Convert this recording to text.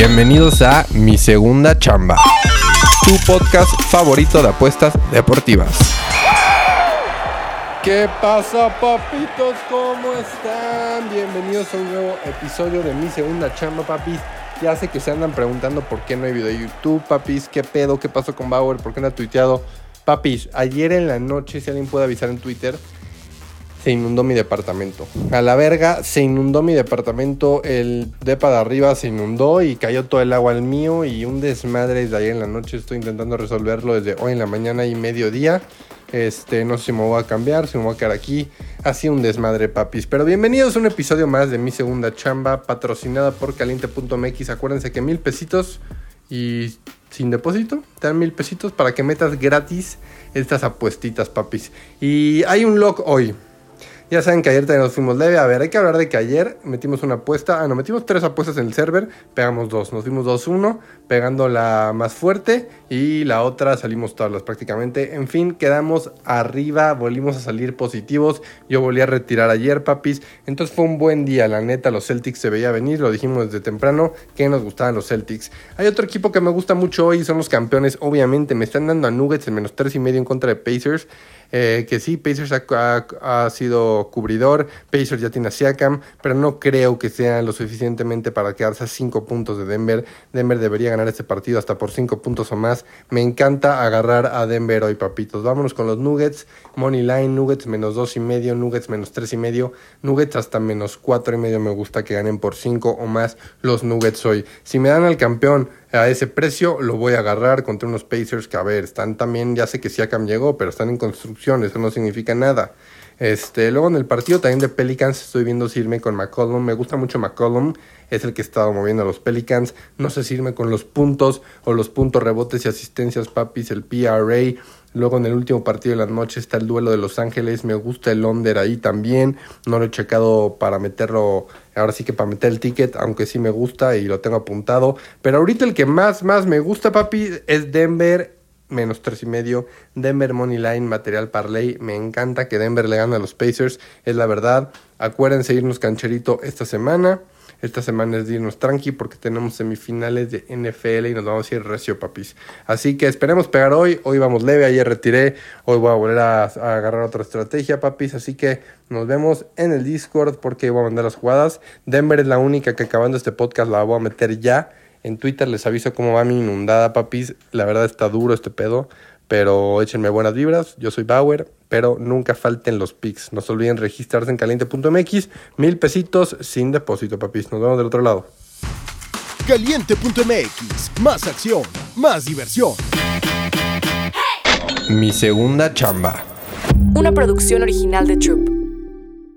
Bienvenidos a Mi Segunda Chamba, tu podcast favorito de apuestas deportivas. ¿Qué pasa, papitos? ¿Cómo están? Bienvenidos a un nuevo episodio de Mi Segunda Chamba, papis. Ya sé que se andan preguntando por qué no hay video de YouTube, papis. ¿Qué pedo? ¿Qué pasó con Bauer? ¿Por qué no ha tuiteado? Papis, ayer en la noche, si alguien puede avisar en Twitter, se inundó mi departamento. A la verga, se inundó mi departamento. El depa de arriba se inundó y cayó todo el agua al mío. Y un desmadre de ayer en la noche. Estoy intentando resolverlo desde hoy en la mañana y mediodía. Este, no sé si me voy a cambiar, si me voy a quedar aquí. Así un desmadre, papis. Pero bienvenidos a un episodio más de mi segunda chamba, patrocinada por caliente.mx. Acuérdense que mil pesitos y sin depósito, te dan mil pesitos para que metas gratis estas apuestitas, papis. Y hay un log hoy. Ya saben que ayer también nos fuimos leve. A ver, hay que hablar de que ayer metimos una apuesta. Ah, no, metimos tres apuestas en el server. Pegamos dos. Nos fuimos 2-1, pegando la más fuerte. Y la otra salimos todas prácticamente. En fin, quedamos arriba. Volvimos a salir positivos. Yo volví a retirar ayer, papis. Entonces fue un buen día. La neta, los Celtics se veía venir. Lo dijimos desde temprano que nos gustaban los Celtics. Hay otro equipo que me gusta mucho hoy. Son los campeones. Obviamente, me están dando a Nuggets en menos tres y medio en contra de Pacers. Eh, que sí, Pacers ha, sido cubridor, Pacers ya tiene a Siakam, pero no creo que sea lo suficientemente para quedarse a 5 puntos de Denver. Denver debería ganar este partido hasta por 5 puntos o más. Me encanta agarrar a Denver hoy, papitos. Vámonos con los Nuggets. Money line, Nuggets menos 2 y medio, Nuggets menos 3 y medio, Nuggets hasta menos 4 y medio. Me gusta que ganen por 5 o más los Nuggets hoy. Si me dan al campeón a ese precio lo voy a agarrar contra unos Pacers que, a ver, están también, ya sé que Siakam llegó, pero están en construcción, eso no significa nada. Este, luego en el partido también de Pelicans estoy viendo si irme con McCollum. Me gusta mucho McCollum, es el que estaba moviendo a los Pelicans. No sé si irme con los puntos o los puntos rebotes y asistencias, papis, el PRA. Luego en el último partido de la noche está el duelo de Los Ángeles. Me gusta el under ahí también. No lo he checado para meterlo, ahora sí que para meter el ticket, aunque sí me gusta y lo tengo apuntado. Pero ahorita el que más, más me gusta, papi, es Denver menos tres y medio. Denver Money Line, material parlay. Me encanta que Denver le gane a los Pacers. Es la verdad. Acuérdense irnos cancherito esta semana. Esta semana es de irnos tranqui porque tenemos semifinales de NFL y nos vamos a ir recio, papis. Así que esperemos pegar hoy. Hoy vamos leve, ayer retiré. Hoy voy a volver a, agarrar otra estrategia, papis. Así que nos vemos en el Discord porque voy a mandar las jugadas. Denver es la única que acabando este podcast la voy a meter ya. En Twitter les aviso cómo va mi inundada, papis. La verdad está duro este pedo. Pero échenme buenas vibras. Yo soy Bauer pero nunca falten los pics. No se olviden registrarse en caliente.mx, mil pesitos sin depósito, papis. Nos vemos del otro lado. Caliente.mx, más acción, más diversión. Mi segunda chamba. Una producción original de Troop.